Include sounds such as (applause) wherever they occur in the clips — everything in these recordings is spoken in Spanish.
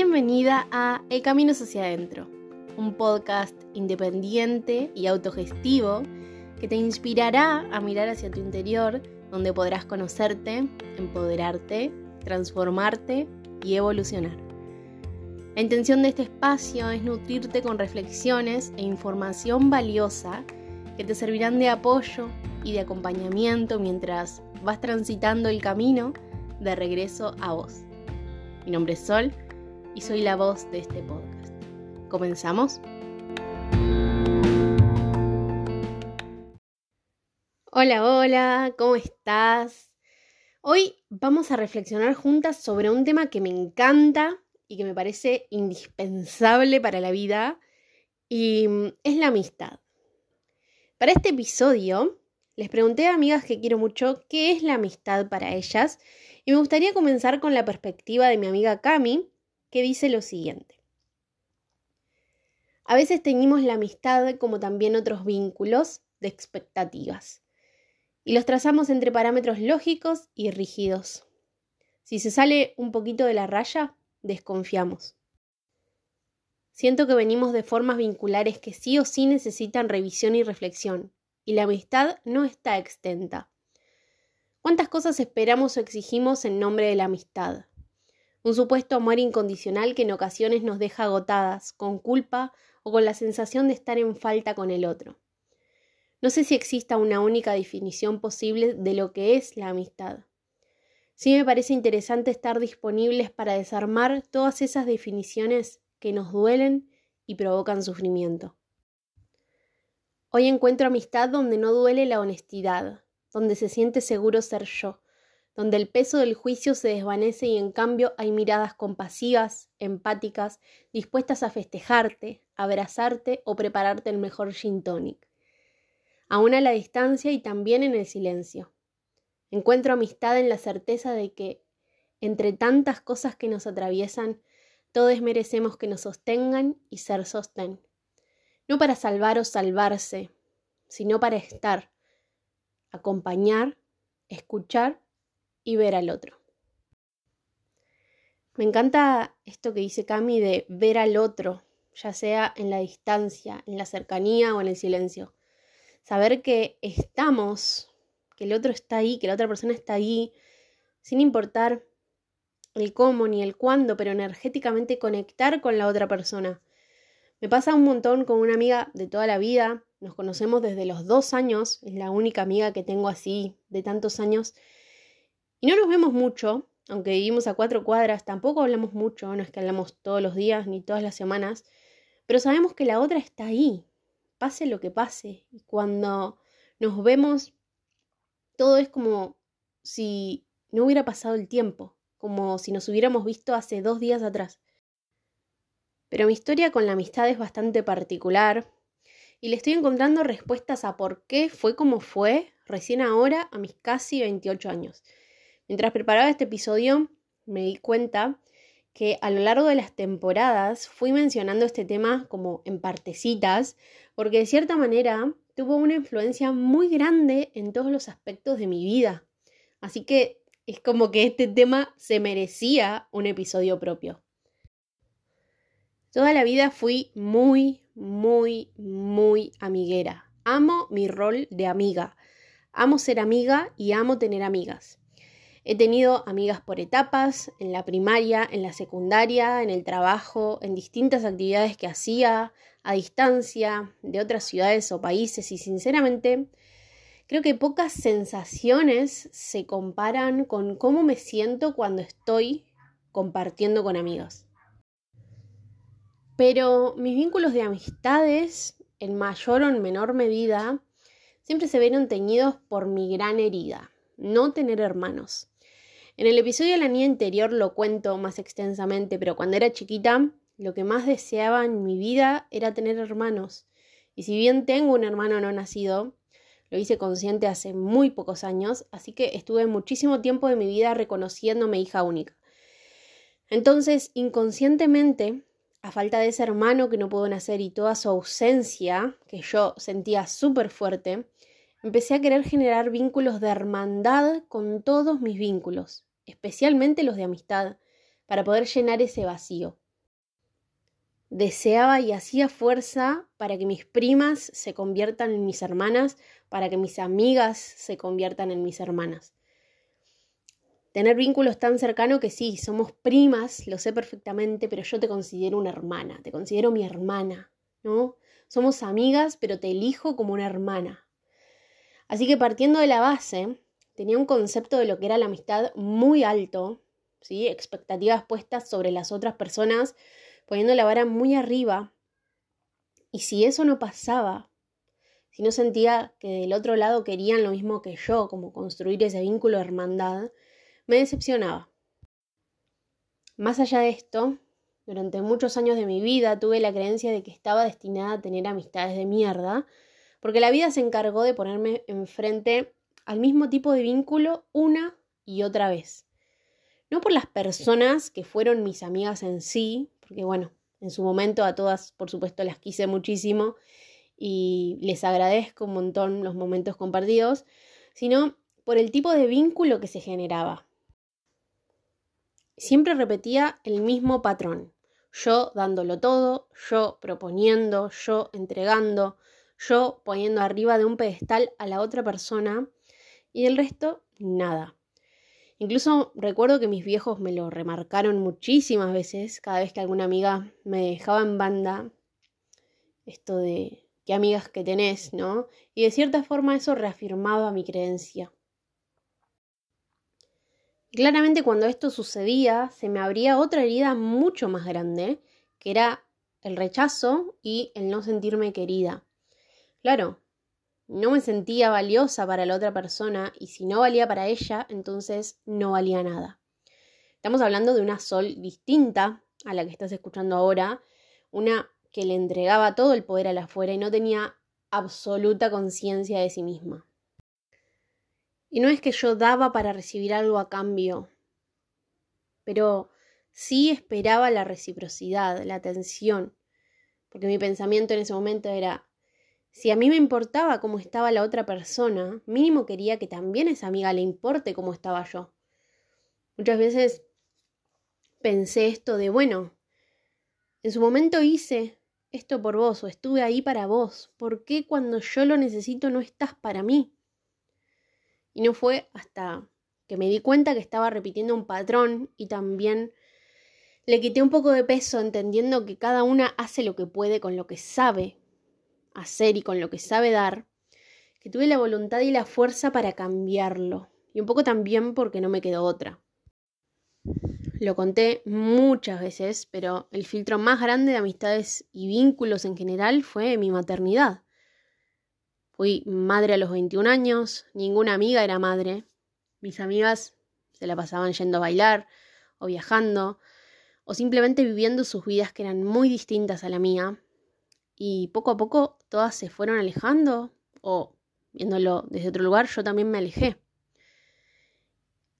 Bienvenida a El Camino hacia adentro, un podcast independiente y autogestivo que te inspirará a mirar hacia tu interior, donde podrás conocerte, empoderarte, transformarte y evolucionar. La intención de este espacio es nutrirte con reflexiones e información valiosa que te servirán de apoyo y de acompañamiento mientras vas transitando el camino de regreso a vos. Mi nombre es Sol y soy la voz de este podcast. ¿Comenzamos? Hola, hola, ¿cómo estás? Hoy vamos a reflexionar juntas sobre un tema que me encanta y que me parece indispensable para la vida y es la amistad. Para este episodio les pregunté a amigas que quiero mucho qué es la amistad para ellas y me gustaría comenzar con la perspectiva de mi amiga Cami, que dice lo siguiente. A veces teñimos la amistad como también otros vínculos de expectativas y los trazamos entre parámetros lógicos y rígidos. Si se sale un poquito de la raya, desconfiamos. Siento que venimos de formas vinculares que sí o sí necesitan revisión y reflexión, y la amistad no está extenta. ¿Cuántas cosas esperamos o exigimos en nombre de la amistad? Un supuesto amor incondicional que en ocasiones nos deja agotadas, con culpa o con la sensación de estar en falta con el otro. No sé si exista una única definición posible de lo que es la amistad. Sí me parece interesante estar disponibles para desarmar todas esas definiciones que nos duelen y provocan sufrimiento. Hoy encuentro amistad donde no duele la honestidad, donde se siente seguro ser yo, donde el peso del juicio se desvanece y en cambio hay miradas compasivas, empáticas, dispuestas a festejarte, abrazarte o prepararte el mejor gin tonic. Aún a la distancia y también en el silencio. Encuentro amistad en la certeza de que, entre tantas cosas que nos atraviesan, todos merecemos que nos sostengan y ser sostén no para salvar o salvarse, sino para estar, acompañar, escuchar y ver al otro. Me encanta esto que dice Cami de ver al otro, ya sea en la distancia, en la cercanía o en el silencio. Saber que estamos, que el otro está ahí, que la otra persona está ahí, sin importar el cómo ni el cuándo, pero energéticamente conectar con la otra persona. Me pasa un montón con una amiga de toda la vida, nos conocemos desde los dos años, es la única amiga que tengo así de tantos años, y no nos vemos mucho, aunque vivimos a cuatro cuadras, tampoco hablamos mucho, no es que hablamos todos los días ni todas las semanas, pero sabemos que la otra está ahí, pase lo que pase, y cuando nos vemos, todo es como si no hubiera pasado el tiempo, como si nos hubiéramos visto hace dos días atrás. Pero mi historia con la amistad es bastante particular y le estoy encontrando respuestas a por qué fue como fue recién ahora a mis casi 28 años. Mientras preparaba este episodio me di cuenta que a lo largo de las temporadas fui mencionando este tema como en partecitas, porque de cierta manera tuvo una influencia muy grande en todos los aspectos de mi vida. Así que es como que este tema se merecía un episodio propio. Toda la vida fui muy, muy, muy amiguera. Amo mi rol de amiga. Amo ser amiga y amo tener amigas. He tenido amigas por etapas, en la primaria, en la secundaria, en el trabajo, en distintas actividades que hacía, a distancia, de otras ciudades o países y sinceramente creo que pocas sensaciones se comparan con cómo me siento cuando estoy compartiendo con amigas. Pero mis vínculos de amistades, en mayor o en menor medida, siempre se vieron teñidos por mi gran herida, no tener hermanos. En el episodio de la niña interior lo cuento más extensamente, pero cuando era chiquita, lo que más deseaba en mi vida era tener hermanos. Y si bien tengo un hermano no nacido, lo hice consciente hace muy pocos años, así que estuve muchísimo tiempo de mi vida reconociéndome hija única. Entonces, inconscientemente, a falta de ese hermano que no pudo nacer y toda su ausencia, que yo sentía súper fuerte, empecé a querer generar vínculos de hermandad con todos mis vínculos, especialmente los de amistad, para poder llenar ese vacío. deseaba y hacía fuerza para que mis primas se conviertan en mis hermanas, para que mis amigas se conviertan en mis hermanas. Tener vínculos tan cercanos que sí, somos primas, lo sé perfectamente, pero yo te considero una hermana, te considero mi hermana, ¿no? Somos amigas, pero te elijo como una hermana. Así que partiendo de la base, tenía un concepto de lo que era la amistad muy alto, ¿sí? Expectativas puestas sobre las otras personas, poniendo la vara muy arriba. Y si eso no pasaba, si no sentía que del otro lado querían lo mismo que yo, como construir ese vínculo de hermandad, me decepcionaba. Más allá de esto, durante muchos años de mi vida tuve la creencia de que estaba destinada a tener amistades de mierda, porque la vida se encargó de ponerme enfrente al mismo tipo de vínculo una y otra vez. No por las personas que fueron mis amigas en sí, porque bueno, en su momento a todas por supuesto las quise muchísimo y les agradezco un montón los momentos compartidos, sino por el tipo de vínculo que se generaba. Siempre repetía el mismo patrón, yo dándolo todo, yo proponiendo, yo entregando, yo poniendo arriba de un pedestal a la otra persona y el resto nada. Incluso recuerdo que mis viejos me lo remarcaron muchísimas veces cada vez que alguna amiga me dejaba en banda esto de qué amigas que tenés, ¿no? Y de cierta forma eso reafirmaba mi creencia. Claramente cuando esto sucedía se me abría otra herida mucho más grande, que era el rechazo y el no sentirme querida. Claro, no me sentía valiosa para la otra persona y si no valía para ella, entonces no valía nada. Estamos hablando de una Sol distinta a la que estás escuchando ahora, una que le entregaba todo el poder a la afuera y no tenía absoluta conciencia de sí misma. Y no es que yo daba para recibir algo a cambio, pero sí esperaba la reciprocidad, la atención, porque mi pensamiento en ese momento era, si a mí me importaba cómo estaba la otra persona, mínimo quería que también a esa amiga le importe cómo estaba yo. Muchas veces pensé esto de, bueno, en su momento hice esto por vos o estuve ahí para vos, ¿por qué cuando yo lo necesito no estás para mí? Y no fue hasta que me di cuenta que estaba repitiendo un patrón y también le quité un poco de peso entendiendo que cada una hace lo que puede con lo que sabe hacer y con lo que sabe dar, que tuve la voluntad y la fuerza para cambiarlo. Y un poco también porque no me quedó otra. Lo conté muchas veces, pero el filtro más grande de amistades y vínculos en general fue mi maternidad. Fui madre a los 21 años, ninguna amiga era madre. Mis amigas se la pasaban yendo a bailar o viajando o simplemente viviendo sus vidas que eran muy distintas a la mía y poco a poco todas se fueron alejando o viéndolo desde otro lugar yo también me alejé.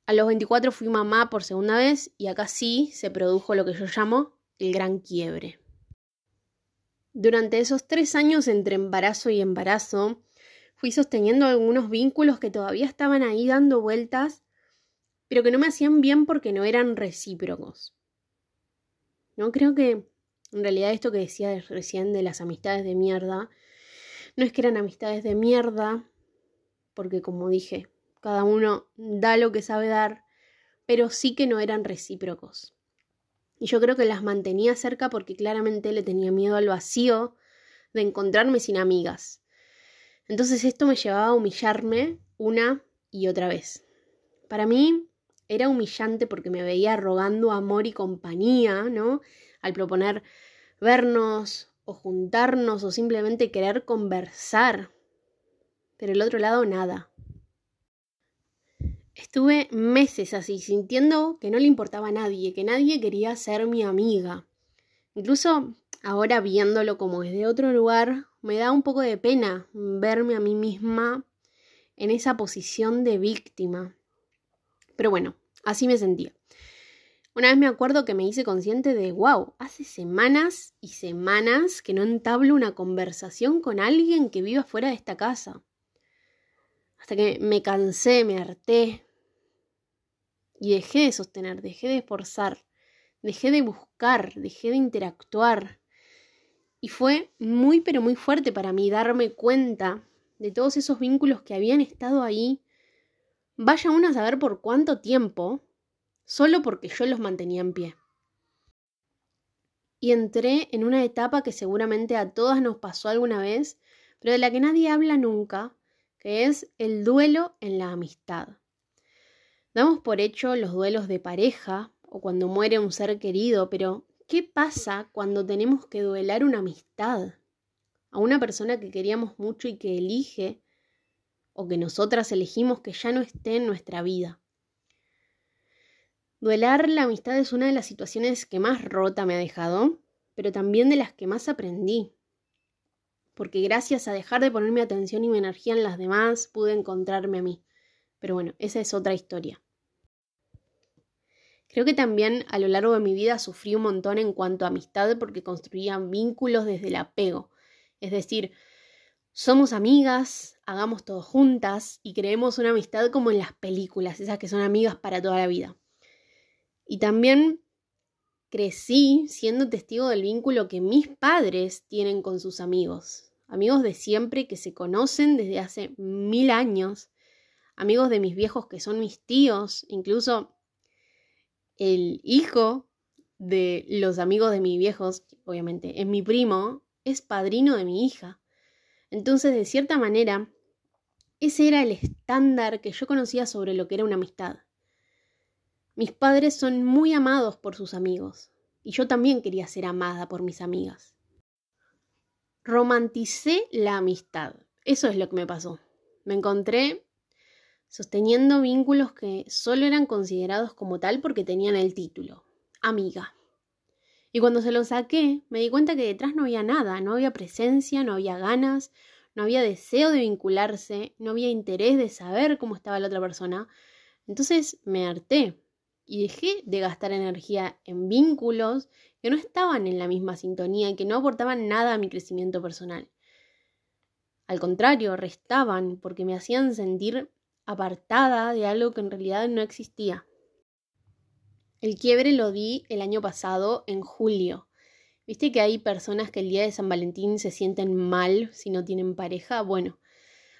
A los 24 fui mamá por segunda vez y acá sí se produjo lo que yo llamo el gran quiebre. Durante esos tres años entre embarazo y embarazo, fui sosteniendo algunos vínculos que todavía estaban ahí dando vueltas, pero que no me hacían bien porque no eran recíprocos. No creo que en realidad esto que decía recién de las amistades de mierda, no es que eran amistades de mierda, porque como dije, cada uno da lo que sabe dar, pero sí que no eran recíprocos. Y yo creo que las mantenía cerca porque claramente le tenía miedo al vacío de encontrarme sin amigas. Entonces esto me llevaba a humillarme una y otra vez. Para mí era humillante porque me veía rogando amor y compañía, ¿no? Al proponer vernos o juntarnos o simplemente querer conversar. Pero el otro lado nada. Estuve meses así, sintiendo que no le importaba a nadie, que nadie quería ser mi amiga. Incluso ahora viéndolo como desde otro lugar, me da un poco de pena verme a mí misma en esa posición de víctima. Pero bueno, así me sentía. Una vez me acuerdo que me hice consciente de, wow, hace semanas y semanas que no entablo una conversación con alguien que viva fuera de esta casa. Hasta que me cansé, me harté. Y dejé de sostener, dejé de esforzar, dejé de buscar, dejé de interactuar. Y fue muy, pero muy fuerte para mí darme cuenta de todos esos vínculos que habían estado ahí, vaya uno a saber por cuánto tiempo, solo porque yo los mantenía en pie. Y entré en una etapa que seguramente a todas nos pasó alguna vez, pero de la que nadie habla nunca, que es el duelo en la amistad. Damos por hecho los duelos de pareja o cuando muere un ser querido, pero ¿qué pasa cuando tenemos que duelar una amistad? A una persona que queríamos mucho y que elige o que nosotras elegimos que ya no esté en nuestra vida. Duelar la amistad es una de las situaciones que más rota me ha dejado, pero también de las que más aprendí. Porque gracias a dejar de poner mi atención y mi energía en las demás, pude encontrarme a mí. Pero bueno, esa es otra historia. Creo que también a lo largo de mi vida sufrí un montón en cuanto a amistad porque construía vínculos desde el apego. Es decir, somos amigas, hagamos todo juntas y creemos una amistad como en las películas, esas que son amigas para toda la vida. Y también crecí siendo testigo del vínculo que mis padres tienen con sus amigos, amigos de siempre que se conocen desde hace mil años, amigos de mis viejos que son mis tíos, incluso el hijo de los amigos de mis viejos, obviamente es mi primo, es padrino de mi hija. Entonces, de cierta manera, ese era el estándar que yo conocía sobre lo que era una amistad. Mis padres son muy amados por sus amigos, y yo también quería ser amada por mis amigas. Romanticé la amistad. Eso es lo que me pasó. Me encontré sosteniendo vínculos que solo eran considerados como tal porque tenían el título, amiga. Y cuando se lo saqué, me di cuenta que detrás no había nada, no había presencia, no había ganas, no había deseo de vincularse, no había interés de saber cómo estaba la otra persona. Entonces me harté y dejé de gastar energía en vínculos que no estaban en la misma sintonía y que no aportaban nada a mi crecimiento personal. Al contrario, restaban porque me hacían sentir apartada de algo que en realidad no existía. El quiebre lo di el año pasado, en julio. ¿Viste que hay personas que el día de San Valentín se sienten mal si no tienen pareja? Bueno,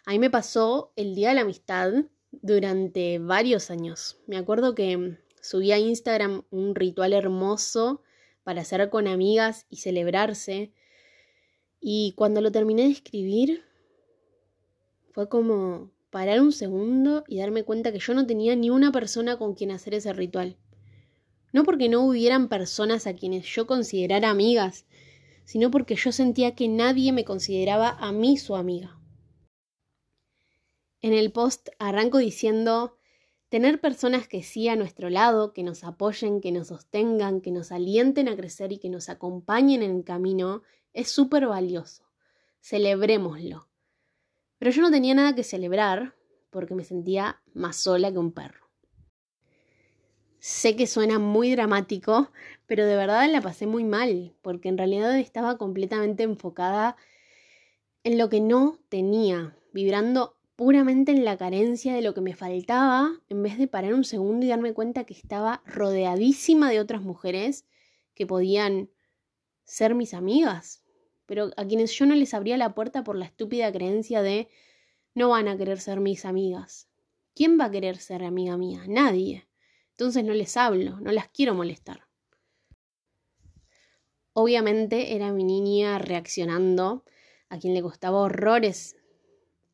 a mí me pasó el día de la amistad durante varios años. Me acuerdo que Subí a Instagram un ritual hermoso para hacer con amigas y celebrarse. Y cuando lo terminé de escribir, fue como parar un segundo y darme cuenta que yo no tenía ni una persona con quien hacer ese ritual. No porque no hubieran personas a quienes yo considerara amigas, sino porque yo sentía que nadie me consideraba a mí su amiga. En el post arranco diciendo Tener personas que sí a nuestro lado, que nos apoyen, que nos sostengan, que nos alienten a crecer y que nos acompañen en el camino, es súper valioso. Celebrémoslo. Pero yo no tenía nada que celebrar porque me sentía más sola que un perro. Sé que suena muy dramático, pero de verdad la pasé muy mal, porque en realidad estaba completamente enfocada en lo que no tenía, vibrando puramente en la carencia de lo que me faltaba, en vez de parar un segundo y darme cuenta que estaba rodeadísima de otras mujeres que podían ser mis amigas, pero a quienes yo no les abría la puerta por la estúpida creencia de no van a querer ser mis amigas. ¿Quién va a querer ser amiga mía? Nadie. Entonces no les hablo, no las quiero molestar. Obviamente era mi niña reaccionando, a quien le costaba horrores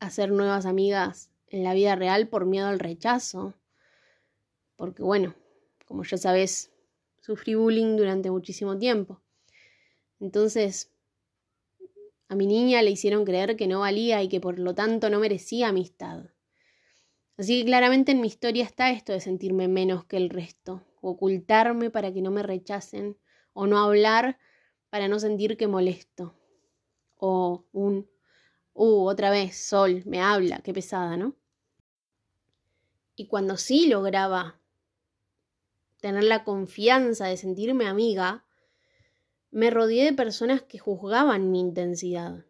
hacer nuevas amigas en la vida real por miedo al rechazo. Porque bueno, como ya sabes, sufrí bullying durante muchísimo tiempo. Entonces, a mi niña le hicieron creer que no valía y que por lo tanto no merecía amistad. Así que claramente en mi historia está esto de sentirme menos que el resto, ocultarme para que no me rechacen, o no hablar para no sentir que molesto, o un Uh, otra vez, Sol, me habla, qué pesada, ¿no? Y cuando sí lograba tener la confianza de sentirme amiga, me rodeé de personas que juzgaban mi intensidad.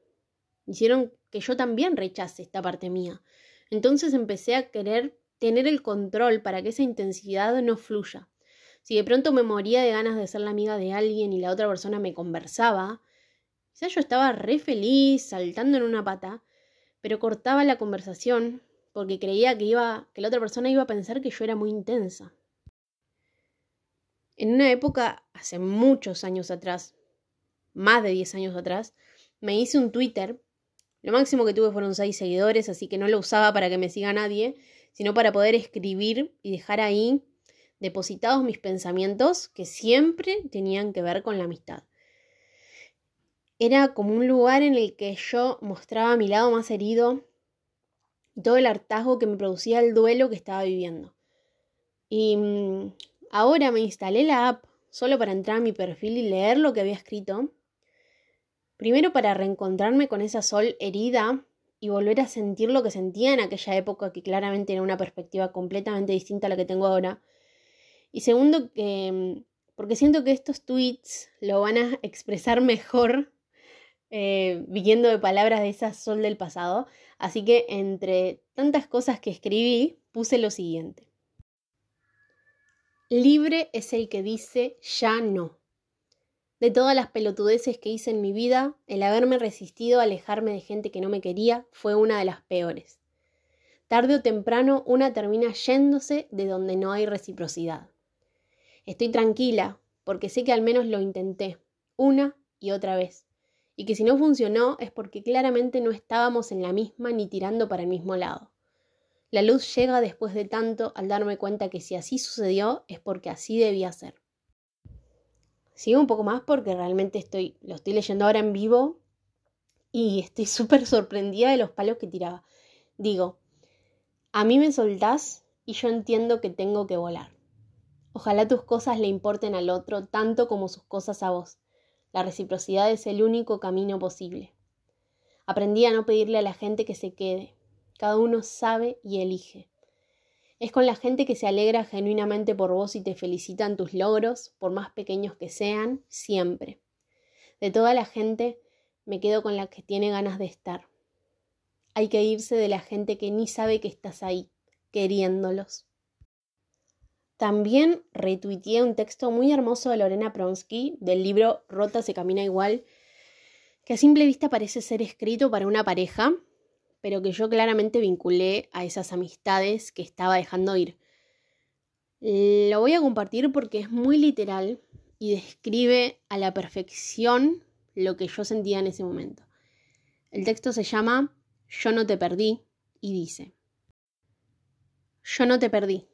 Hicieron que yo también rechace esta parte mía. Entonces empecé a querer tener el control para que esa intensidad no fluya. Si de pronto me moría de ganas de ser la amiga de alguien y la otra persona me conversaba, Quizás yo estaba re feliz, saltando en una pata, pero cortaba la conversación porque creía que iba que la otra persona iba a pensar que yo era muy intensa. En una época hace muchos años atrás, más de 10 años atrás, me hice un Twitter. Lo máximo que tuve fueron 6 seguidores, así que no lo usaba para que me siga nadie, sino para poder escribir y dejar ahí depositados mis pensamientos que siempre tenían que ver con la amistad era como un lugar en el que yo mostraba mi lado más herido y todo el hartazgo que me producía el duelo que estaba viviendo. Y mm, ahora me instalé la app solo para entrar a mi perfil y leer lo que había escrito. Primero para reencontrarme con esa sol herida y volver a sentir lo que sentía en aquella época, que claramente era una perspectiva completamente distinta a la que tengo ahora. Y segundo, que, mm, porque siento que estos tweets lo van a (laughs) expresar mejor eh, viniendo de palabras de esa sol del pasado. Así que entre tantas cosas que escribí, puse lo siguiente. Libre es el que dice ya no. De todas las pelotudeces que hice en mi vida, el haberme resistido a alejarme de gente que no me quería fue una de las peores. Tarde o temprano una termina yéndose de donde no hay reciprocidad. Estoy tranquila porque sé que al menos lo intenté, una y otra vez y que si no funcionó es porque claramente no estábamos en la misma ni tirando para el mismo lado. La luz llega después de tanto al darme cuenta que si así sucedió es porque así debía ser. Sigo un poco más porque realmente estoy, lo estoy leyendo ahora en vivo y estoy (laughs) súper sorprendida de los palos que tiraba. Digo, a mí me soltás y yo entiendo que tengo que volar. Ojalá tus cosas le importen al otro tanto como sus cosas a vos. La reciprocidad es el único camino posible. Aprendí a no pedirle a la gente que se quede. Cada uno sabe y elige. Es con la gente que se alegra genuinamente por vos y te felicitan tus logros, por más pequeños que sean, siempre. De toda la gente, me quedo con la que tiene ganas de estar. Hay que irse de la gente que ni sabe que estás ahí, queriéndolos. También retuiteé un texto muy hermoso de Lorena Pronsky del libro Rota se camina igual, que a simple vista parece ser escrito para una pareja, pero que yo claramente vinculé a esas amistades que estaba dejando ir. Lo voy a compartir porque es muy literal y describe a la perfección lo que yo sentía en ese momento. El texto se llama Yo no te perdí y dice, Yo no te perdí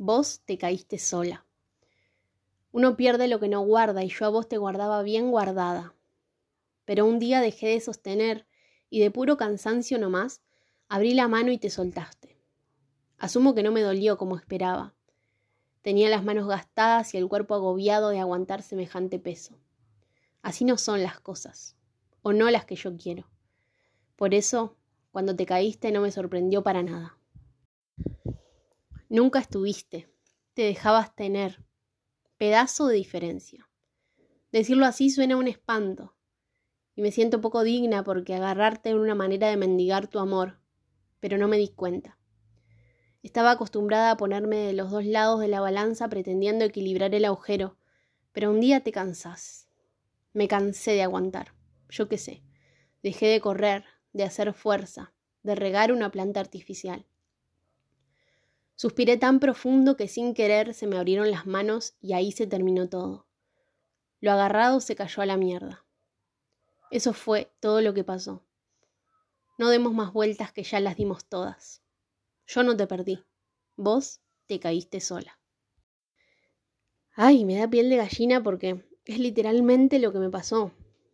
vos te caíste sola. Uno pierde lo que no guarda y yo a vos te guardaba bien guardada. Pero un día dejé de sostener y de puro cansancio nomás, abrí la mano y te soltaste. Asumo que no me dolió como esperaba. Tenía las manos gastadas y el cuerpo agobiado de aguantar semejante peso. Así no son las cosas, o no las que yo quiero. Por eso, cuando te caíste no me sorprendió para nada. Nunca estuviste, te dejabas tener. Pedazo de diferencia. Decirlo así suena un espanto, y me siento poco digna porque agarrarte en una manera de mendigar tu amor, pero no me di cuenta. Estaba acostumbrada a ponerme de los dos lados de la balanza pretendiendo equilibrar el agujero, pero un día te cansás. Me cansé de aguantar, yo qué sé. Dejé de correr, de hacer fuerza, de regar una planta artificial. Suspiré tan profundo que sin querer se me abrieron las manos y ahí se terminó todo. Lo agarrado se cayó a la mierda. Eso fue todo lo que pasó. No demos más vueltas que ya las dimos todas. Yo no te perdí. Vos te caíste sola. Ay, me da piel de gallina porque es literalmente lo que me pasó.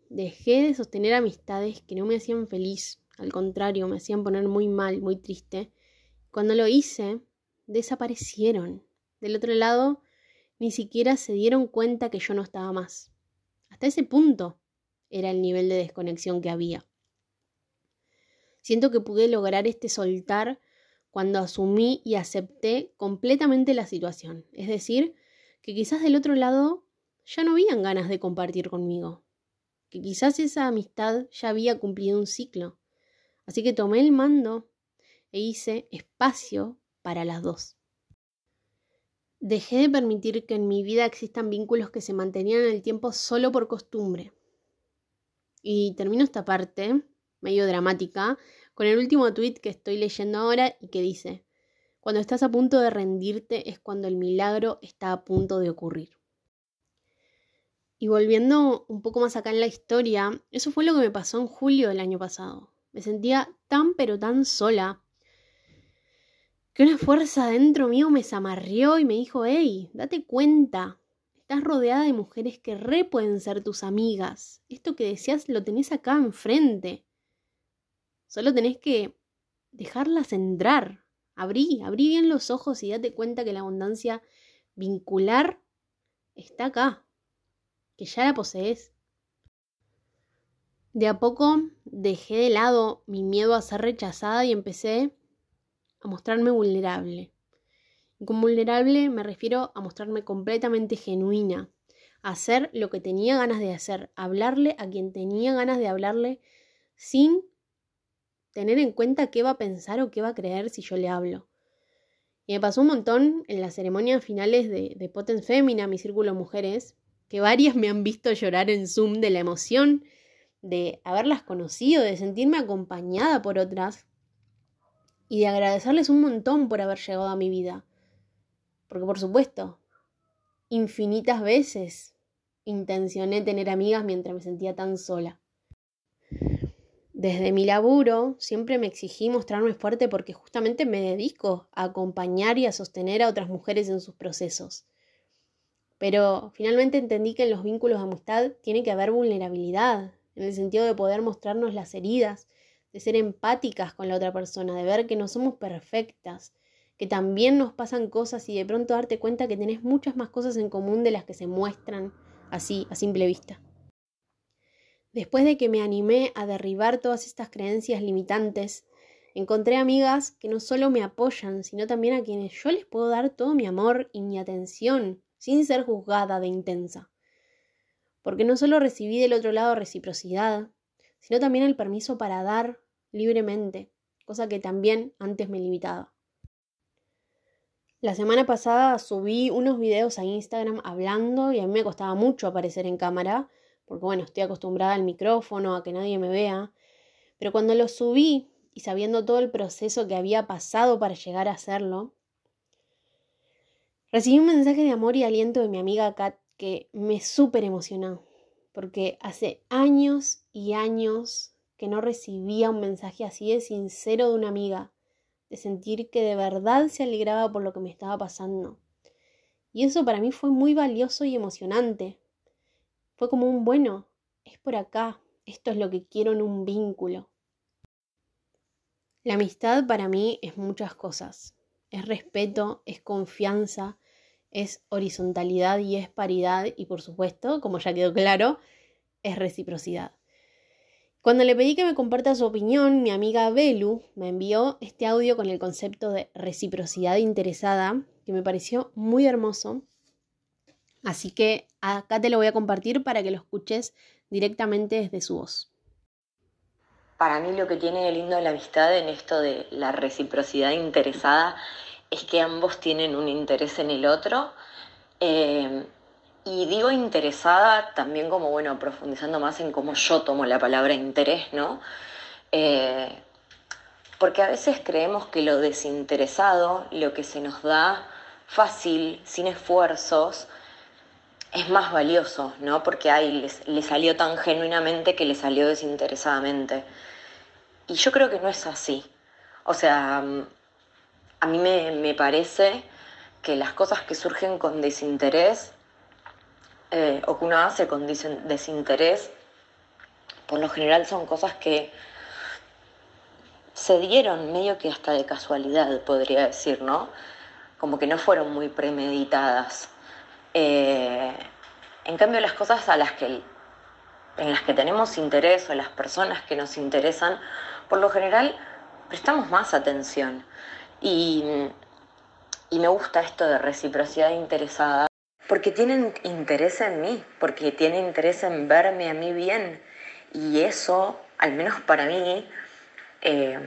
Dejé de sostener amistades que no me hacían feliz, al contrario, me hacían poner muy mal, muy triste. Cuando lo hice, desaparecieron. Del otro lado, ni siquiera se dieron cuenta que yo no estaba más. Hasta ese punto era el nivel de desconexión que había. Siento que pude lograr este soltar cuando asumí y acepté completamente la situación. Es decir, que quizás del otro lado ya no habían ganas de compartir conmigo. Que quizás esa amistad ya había cumplido un ciclo. Así que tomé el mando e hice espacio para las dos. Dejé de permitir que en mi vida existan vínculos que se mantenían en el tiempo solo por costumbre. Y termino esta parte, medio dramática, con el último tweet que estoy leyendo ahora y que dice, cuando estás a punto de rendirte es cuando el milagro está a punto de ocurrir. Y volviendo un poco más acá en la historia, eso fue lo que me pasó en julio del año pasado. Me sentía tan pero tan sola que una fuerza dentro mío me zamarrió y me dijo, hey, date cuenta, estás rodeada de mujeres que re pueden ser tus amigas. Esto que decías lo tenés acá enfrente. Solo tenés que dejarlas entrar. Abrí, abrí bien los ojos y date cuenta que la abundancia vincular está acá, que ya la posees. De a poco dejé de lado mi miedo a ser rechazada y empecé a mostrarme vulnerable. Y con vulnerable me refiero a mostrarme completamente genuina, a hacer lo que tenía ganas de hacer, hablarle a quien tenía ganas de hablarle sin tener en cuenta qué va a pensar o qué va a creer si yo le hablo. Y me pasó un montón en las ceremonias finales de, de Potence Femina, mi círculo mujeres, que varias me han visto llorar en Zoom de la emoción de haberlas conocido, de sentirme acompañada por otras y de agradecerles un montón por haber llegado a mi vida. Porque por supuesto, infinitas veces intencioné tener amigas mientras me sentía tan sola. Desde mi laburo siempre me exigí mostrarme fuerte porque justamente me dedico a acompañar y a sostener a otras mujeres en sus procesos. Pero finalmente entendí que en los vínculos de amistad tiene que haber vulnerabilidad, en el sentido de poder mostrarnos las heridas de ser empáticas con la otra persona, de ver que no somos perfectas, que también nos pasan cosas y de pronto darte cuenta que tenés muchas más cosas en común de las que se muestran así a simple vista. Después de que me animé a derribar todas estas creencias limitantes, encontré amigas que no solo me apoyan, sino también a quienes yo les puedo dar todo mi amor y mi atención, sin ser juzgada de intensa. Porque no solo recibí del otro lado reciprocidad, sino también el permiso para dar libremente, cosa que también antes me limitaba. La semana pasada subí unos videos a Instagram hablando y a mí me costaba mucho aparecer en cámara, porque bueno, estoy acostumbrada al micrófono, a que nadie me vea, pero cuando los subí y sabiendo todo el proceso que había pasado para llegar a hacerlo, recibí un mensaje de amor y aliento de mi amiga Kat que me súper emocionó, porque hace años y años que no recibía un mensaje así de sincero de una amiga, de sentir que de verdad se alegraba por lo que me estaba pasando. Y eso para mí fue muy valioso y emocionante. Fue como un bueno, es por acá, esto es lo que quiero en un vínculo. La amistad para mí es muchas cosas. Es respeto, es confianza, es horizontalidad y es paridad y por supuesto, como ya quedó claro, es reciprocidad. Cuando le pedí que me comparta su opinión, mi amiga Belu me envió este audio con el concepto de reciprocidad interesada, que me pareció muy hermoso. Así que acá te lo voy a compartir para que lo escuches directamente desde su voz. Para mí lo que tiene de lindo la amistad en esto de la reciprocidad interesada es que ambos tienen un interés en el otro. Eh, y digo interesada también como, bueno, profundizando más en cómo yo tomo la palabra interés, ¿no? Eh, porque a veces creemos que lo desinteresado, lo que se nos da fácil, sin esfuerzos, es más valioso, ¿no? Porque ahí le salió tan genuinamente que le salió desinteresadamente. Y yo creo que no es así. O sea, a mí me, me parece que las cosas que surgen con desinterés eh, o que uno hace con desinterés, por lo general son cosas que se dieron medio que hasta de casualidad, podría decir, ¿no? Como que no fueron muy premeditadas. Eh, en cambio, las cosas a las que, en las que tenemos interés o las personas que nos interesan, por lo general prestamos más atención. Y, y me gusta esto de reciprocidad interesada porque tienen interés en mí, porque tienen interés en verme a mí bien. Y eso, al menos para mí, eh,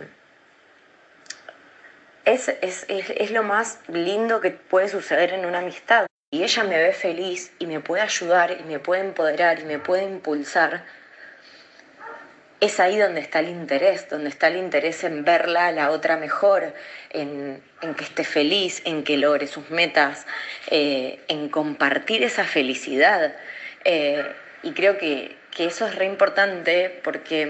es, es, lo más lindo que puede suceder en una amistad. Y ella me ve feliz y me puede ayudar y me puede empoderar y me puede impulsar. Es ahí donde está el interés, donde está el interés en verla a la otra mejor, en, que esté feliz, en que logre sus metas, eh, en compartir esa felicidad. Eh, y creo que, eso es re importante porque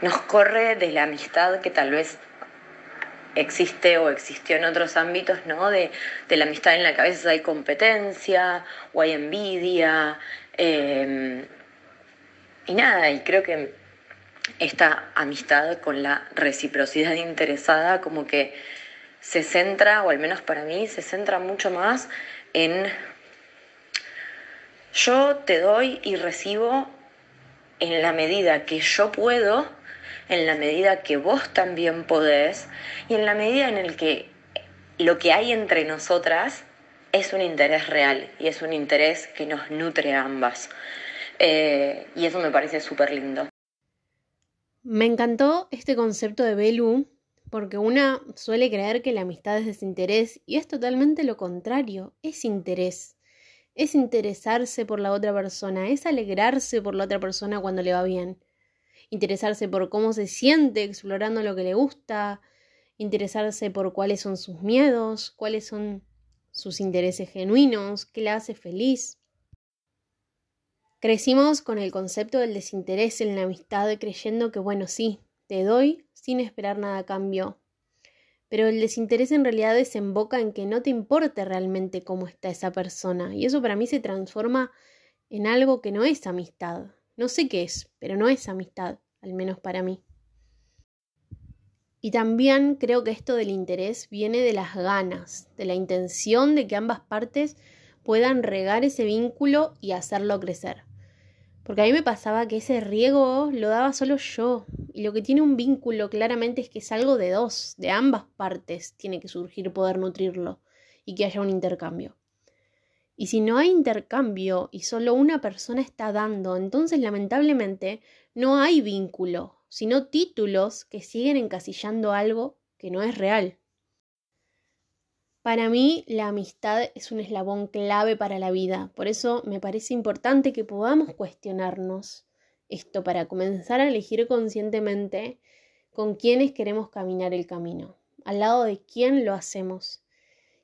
mm, nos corre de la amistad que tal vez existe o existió en otros ámbitos, ¿no? De, la amistad en la que a veces hay competencia o hay envidia. Eh, y nada, y creo que esta amistad con la reciprocidad interesada como que se centra, o al menos para mí, se centra mucho más en yo te doy y recibo en la medida que yo puedo, en la medida que vos también podés y en la medida en el que lo que hay entre nosotras es un interés real y es un interés que nos nutre a ambas. Eh, y eso me parece súper lindo. Me encantó este concepto de Belu porque una suele creer que la amistad es desinterés y es totalmente lo contrario, es interés. Es interesarse por la otra persona, es alegrarse por la otra persona cuando le va bien. Interesarse por cómo se siente explorando lo que le gusta, interesarse por cuáles son sus miedos, cuáles son sus intereses genuinos, qué le hace feliz. Crecimos con el concepto del desinterés en la amistad creyendo que, bueno, sí, te doy sin esperar nada a cambio. Pero el desinterés en realidad desemboca en que no te importe realmente cómo está esa persona. Y eso para mí se transforma en algo que no es amistad. No sé qué es, pero no es amistad, al menos para mí. Y también creo que esto del interés viene de las ganas, de la intención de que ambas partes puedan regar ese vínculo y hacerlo crecer. Porque a mí me pasaba que ese riego lo daba solo yo. Y lo que tiene un vínculo claramente es que es algo de dos, de ambas partes tiene que surgir poder nutrirlo y que haya un intercambio. Y si no hay intercambio y solo una persona está dando, entonces lamentablemente no hay vínculo, sino títulos que siguen encasillando algo que no es real. Para mí la amistad es un eslabón clave para la vida, por eso me parece importante que podamos cuestionarnos esto para comenzar a elegir conscientemente con quiénes queremos caminar el camino, al lado de quién lo hacemos.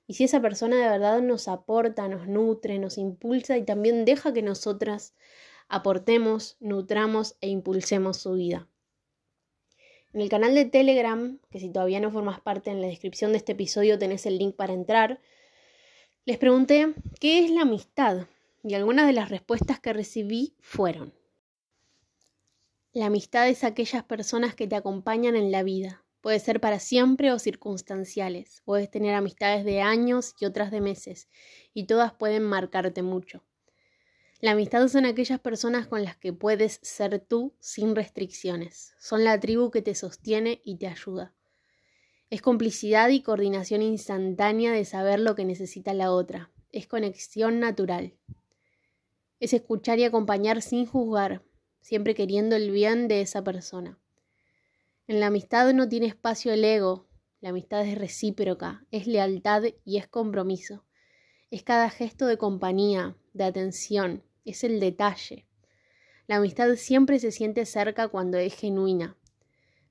Y si esa persona de verdad nos aporta, nos nutre, nos impulsa y también deja que nosotras aportemos, nutramos e impulsemos su vida. En el canal de Telegram, que si todavía no formas parte, en la descripción de este episodio tenés el link para entrar, les pregunté qué es la amistad y algunas de las respuestas que recibí fueron. La amistad es aquellas personas que te acompañan en la vida. Puede ser para siempre o circunstanciales. Puedes tener amistades de años y otras de meses, y todas pueden marcarte mucho. La amistad son aquellas personas con las que puedes ser tú sin restricciones. Son la tribu que te sostiene y te ayuda. Es complicidad y coordinación instantánea de saber lo que necesita la otra. Es conexión natural. Es escuchar y acompañar sin juzgar, siempre queriendo el bien de esa persona. En la amistad no tiene espacio el ego, la amistad es recíproca, es lealtad y es compromiso. Es cada gesto de compañía, de atención, es el detalle. La amistad siempre se siente cerca cuando es genuina.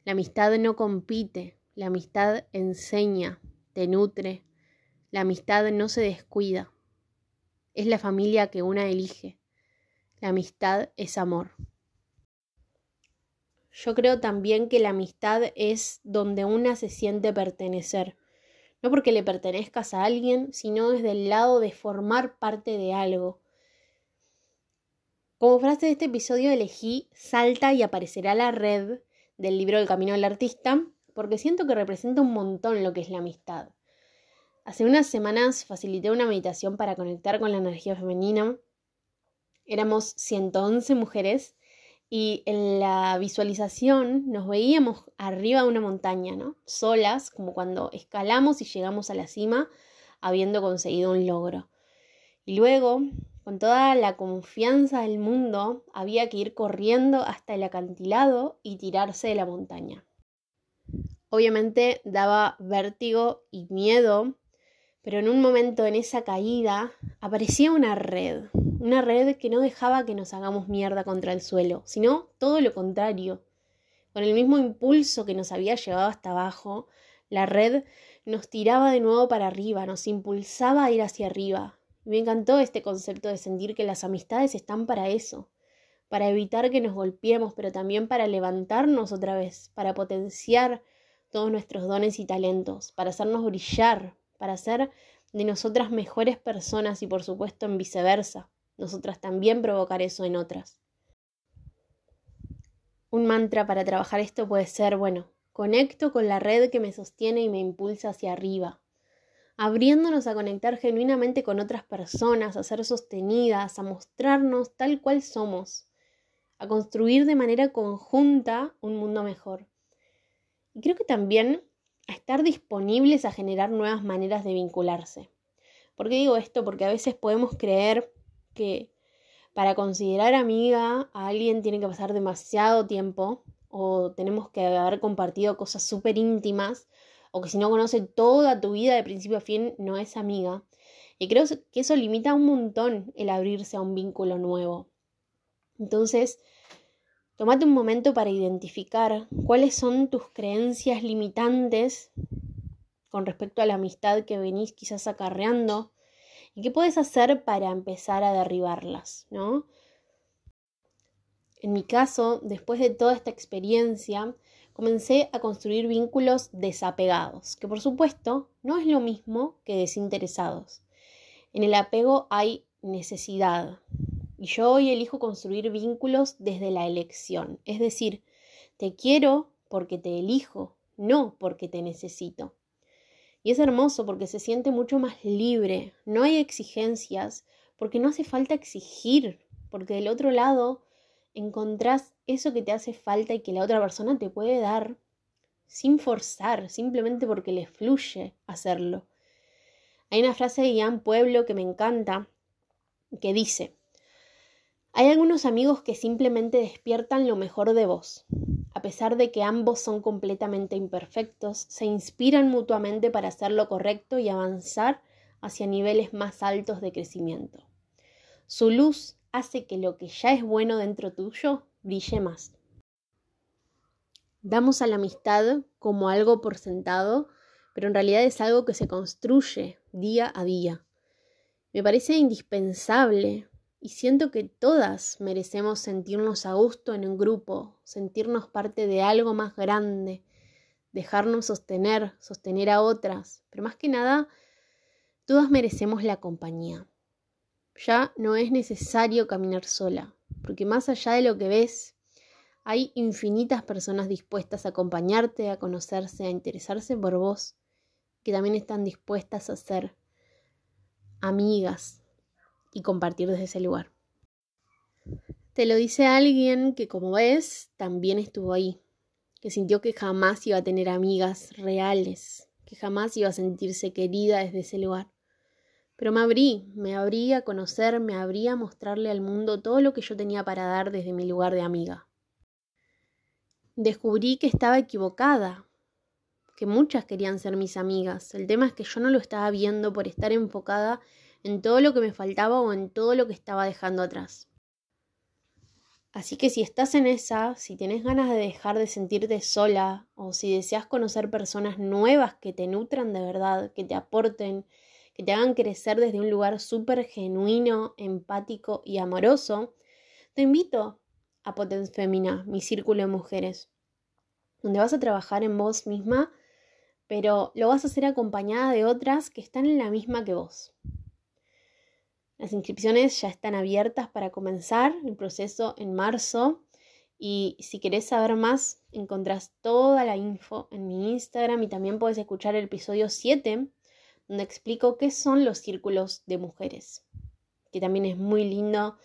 La amistad no compite, la amistad enseña, te nutre, la amistad no se descuida. Es la familia que una elige. La amistad es amor. Yo creo también que la amistad es donde una se siente pertenecer. No porque le pertenezcas a alguien, sino desde el lado de formar parte de algo, como frase de este episodio elegí Salta y aparecerá la red del libro El Camino del Artista, porque siento que representa un montón lo que es la amistad. Hace unas semanas facilité una meditación para conectar con la energía femenina. Éramos 111 mujeres y en la visualización nos veíamos arriba de una montaña, ¿no? Solas, como cuando escalamos y llegamos a la cima habiendo conseguido un logro. Y luego con toda la confianza del mundo, había que ir corriendo hasta el acantilado y tirarse de la montaña. Obviamente daba vértigo y miedo, pero en un momento en esa caída aparecía una red, una red que no dejaba que nos hagamos mierda contra el suelo, sino todo lo contrario. Con el mismo impulso que nos había llevado hasta abajo, la red nos tiraba de nuevo para arriba, nos impulsaba a ir hacia arriba. Me encantó este concepto de sentir que las amistades están para eso, para evitar que nos golpeemos, pero también para levantarnos otra vez, para potenciar todos nuestros dones y talentos, para hacernos brillar, para ser de nosotras mejores personas y por supuesto en viceversa, nosotras también provocar eso en otras. Un mantra para trabajar esto puede ser, bueno, conecto con la red que me sostiene y me impulsa hacia arriba, abriéndonos a conectar genuinamente con otras personas, a ser sostenidas, a mostrarnos tal cual somos, a construir de manera conjunta un mundo mejor. Y creo que también a estar disponibles a generar nuevas maneras de vincularse. ¿Por qué digo esto? Porque a veces podemos creer que para considerar amiga a alguien tiene que pasar demasiado tiempo o tenemos que haber compartido cosas súper íntimas o que si no conoce toda tu vida de principio a fin no es amiga. Y creo que eso limita un montón el abrirse a un vínculo nuevo. Entonces, Tómate un momento para identificar cuáles son tus creencias limitantes con respecto a la amistad que venís quizás acarreando y qué puedes hacer para empezar a derribarlas, ¿no? En mi caso, después de toda esta experiencia, comencé a construir vínculos desapegados, que por supuesto no es lo mismo que desinteresados. En el apego hay necesidad, y yo hoy elijo construir vínculos desde la elección, es decir, te quiero porque te elijo, no porque te necesito. Y es hermoso porque se siente mucho más libre, no hay exigencias, porque no hace falta exigir, porque del otro lado encontrás eso que te hace falta y que la otra persona te puede dar sin forzar, simplemente porque le fluye hacerlo. Hay una frase de Ian Pueblo que me encanta, que dice, hay algunos amigos que simplemente despiertan lo mejor de vos. A pesar de que ambos son completamente imperfectos, se inspiran mutuamente para hacer lo correcto y avanzar hacia niveles más altos de crecimiento. Su luz hace que lo que ya es bueno dentro tuyo brille más. Damos a la amistad como algo por sentado, pero en realidad es algo que se construye día a día. Me parece indispensable y siento que todas merecemos sentirnos a gusto en un grupo, sentirnos parte de algo más grande, dejarnos sostener, sostener a otras, pero más que nada, todas merecemos la compañía. Ya no es necesario caminar sola, porque más allá de lo que ves, hay infinitas personas dispuestas a acompañarte, a conocerse, a interesarse por vos, que también están dispuestas a ser amigas, y compartir desde ese lugar. Te lo dice alguien que, como ves, también estuvo ahí, que sintió que jamás iba a tener amigas reales, que jamás iba a sentirse querida desde ese lugar. Pero me abrí, me abrí a conocer, me abrí a mostrarle al mundo todo lo que yo tenía para dar desde mi lugar de amiga. Descubrí que estaba equivocada, que muchas querían ser mis amigas. El tema es que yo no lo estaba viendo por estar enfocada en todo lo que me faltaba o en todo lo que estaba dejando atrás. Así que si estás en esa, si tienes ganas de dejar de sentirte sola o si deseas conocer personas nuevas que te nutran de verdad, que te aporten, que te hagan crecer desde un lugar súper genuino, empático y amoroso, te invito a Potens Femina, mi círculo de mujeres, donde vas a trabajar en vos misma, pero lo vas a hacer acompañada de otras que están en la misma que vos. Las inscripciones ya están abiertas para comenzar el proceso en marzo y si querés saber más encontrás toda la info en mi Instagram y también puedes escuchar el episodio 7 donde explico qué son los círculos de mujeres, que también es muy lindo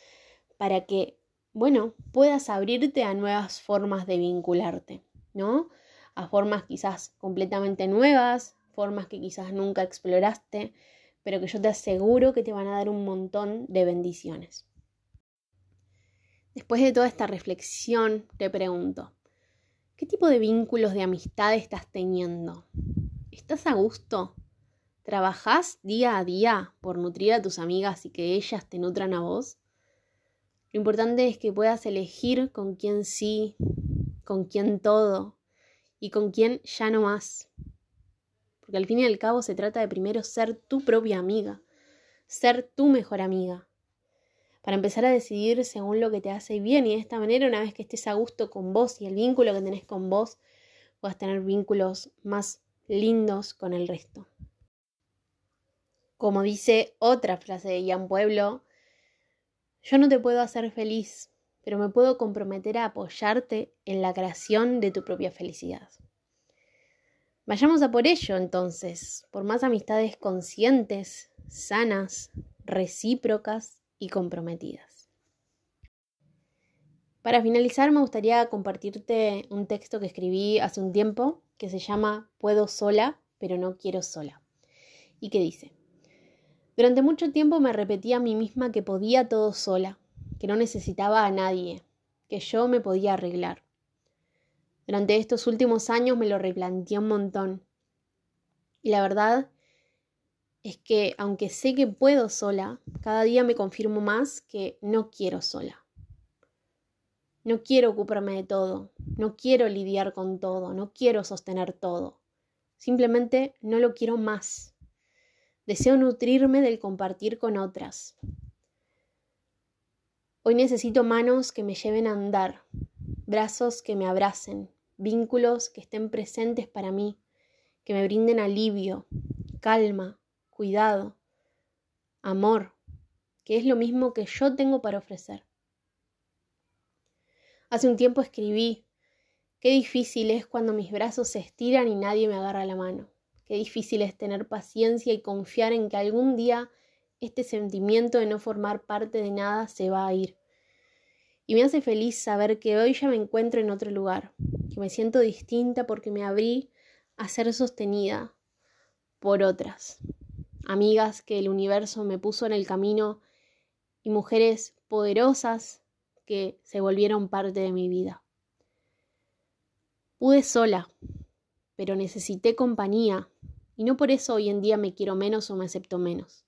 para que, bueno, puedas abrirte a nuevas formas de vincularte, ¿no? A formas quizás completamente nuevas, formas que quizás nunca exploraste pero que yo te aseguro que te van a dar un montón de bendiciones. Después de toda esta reflexión, te pregunto, ¿qué tipo de vínculos de amistad estás teniendo? ¿Estás a gusto? ¿Trabajás día a día por nutrir a tus amigas y que ellas te nutran a vos? Lo importante es que puedas elegir con quién sí, con quién todo y con quién ya no más. Porque al fin y al cabo se trata de primero ser tu propia amiga, ser tu mejor amiga, para empezar a decidir según lo que te hace bien y de esta manera una vez que estés a gusto con vos y el vínculo que tenés con vos, puedas tener vínculos más lindos con el resto. Como dice otra frase de Ian Pueblo, yo no te puedo hacer feliz, pero me puedo comprometer a apoyarte en la creación de tu propia felicidad. Vayamos a por ello entonces, por más amistades conscientes, sanas, recíprocas y comprometidas. Para finalizar, me gustaría compartirte un texto que escribí hace un tiempo que se llama Puedo sola, pero no quiero sola. Y que dice, durante mucho tiempo me repetí a mí misma que podía todo sola, que no necesitaba a nadie, que yo me podía arreglar. Durante estos últimos años me lo replanteé un montón. Y la verdad es que aunque sé que puedo sola, cada día me confirmo más que no quiero sola. No quiero ocuparme de todo, no quiero lidiar con todo, no quiero sostener todo. Simplemente no lo quiero más. Deseo nutrirme del compartir con otras. Hoy necesito manos que me lleven a andar, brazos que me abracen, vínculos que estén presentes para mí, que me brinden alivio, calma, cuidado, amor, que es lo mismo que yo tengo para ofrecer. Hace un tiempo escribí, qué difícil es cuando mis brazos se estiran y nadie me agarra la mano. Qué difícil es tener paciencia y confiar en que algún día este sentimiento de no formar parte de nada se va a ir. Y me hace feliz saber que hoy ya me encuentro en otro lugar, que me siento distinta porque me abrí a ser sostenida por otras amigas que el universo me puso en el camino y mujeres poderosas que se volvieron parte de mi vida. Pude sola, pero necesité compañía y no por eso hoy en día me quiero menos o me acepto menos.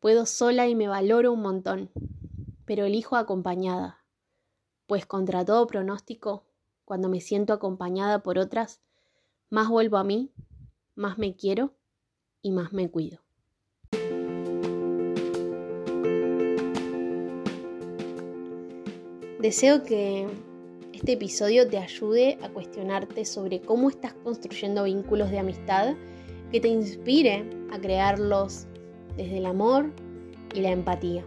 Puedo sola y me valoro un montón, pero elijo acompañada, pues contra todo pronóstico, cuando me siento acompañada por otras, más vuelvo a mí, más me quiero y más me cuido. Deseo que este episodio te ayude a cuestionarte sobre cómo estás construyendo vínculos de amistad que te inspire a crearlos desde el amor y la empatía.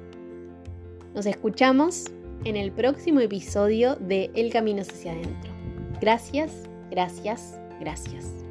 Nos escuchamos en el próximo episodio de El Camino hacia adentro. Gracias, gracias, gracias.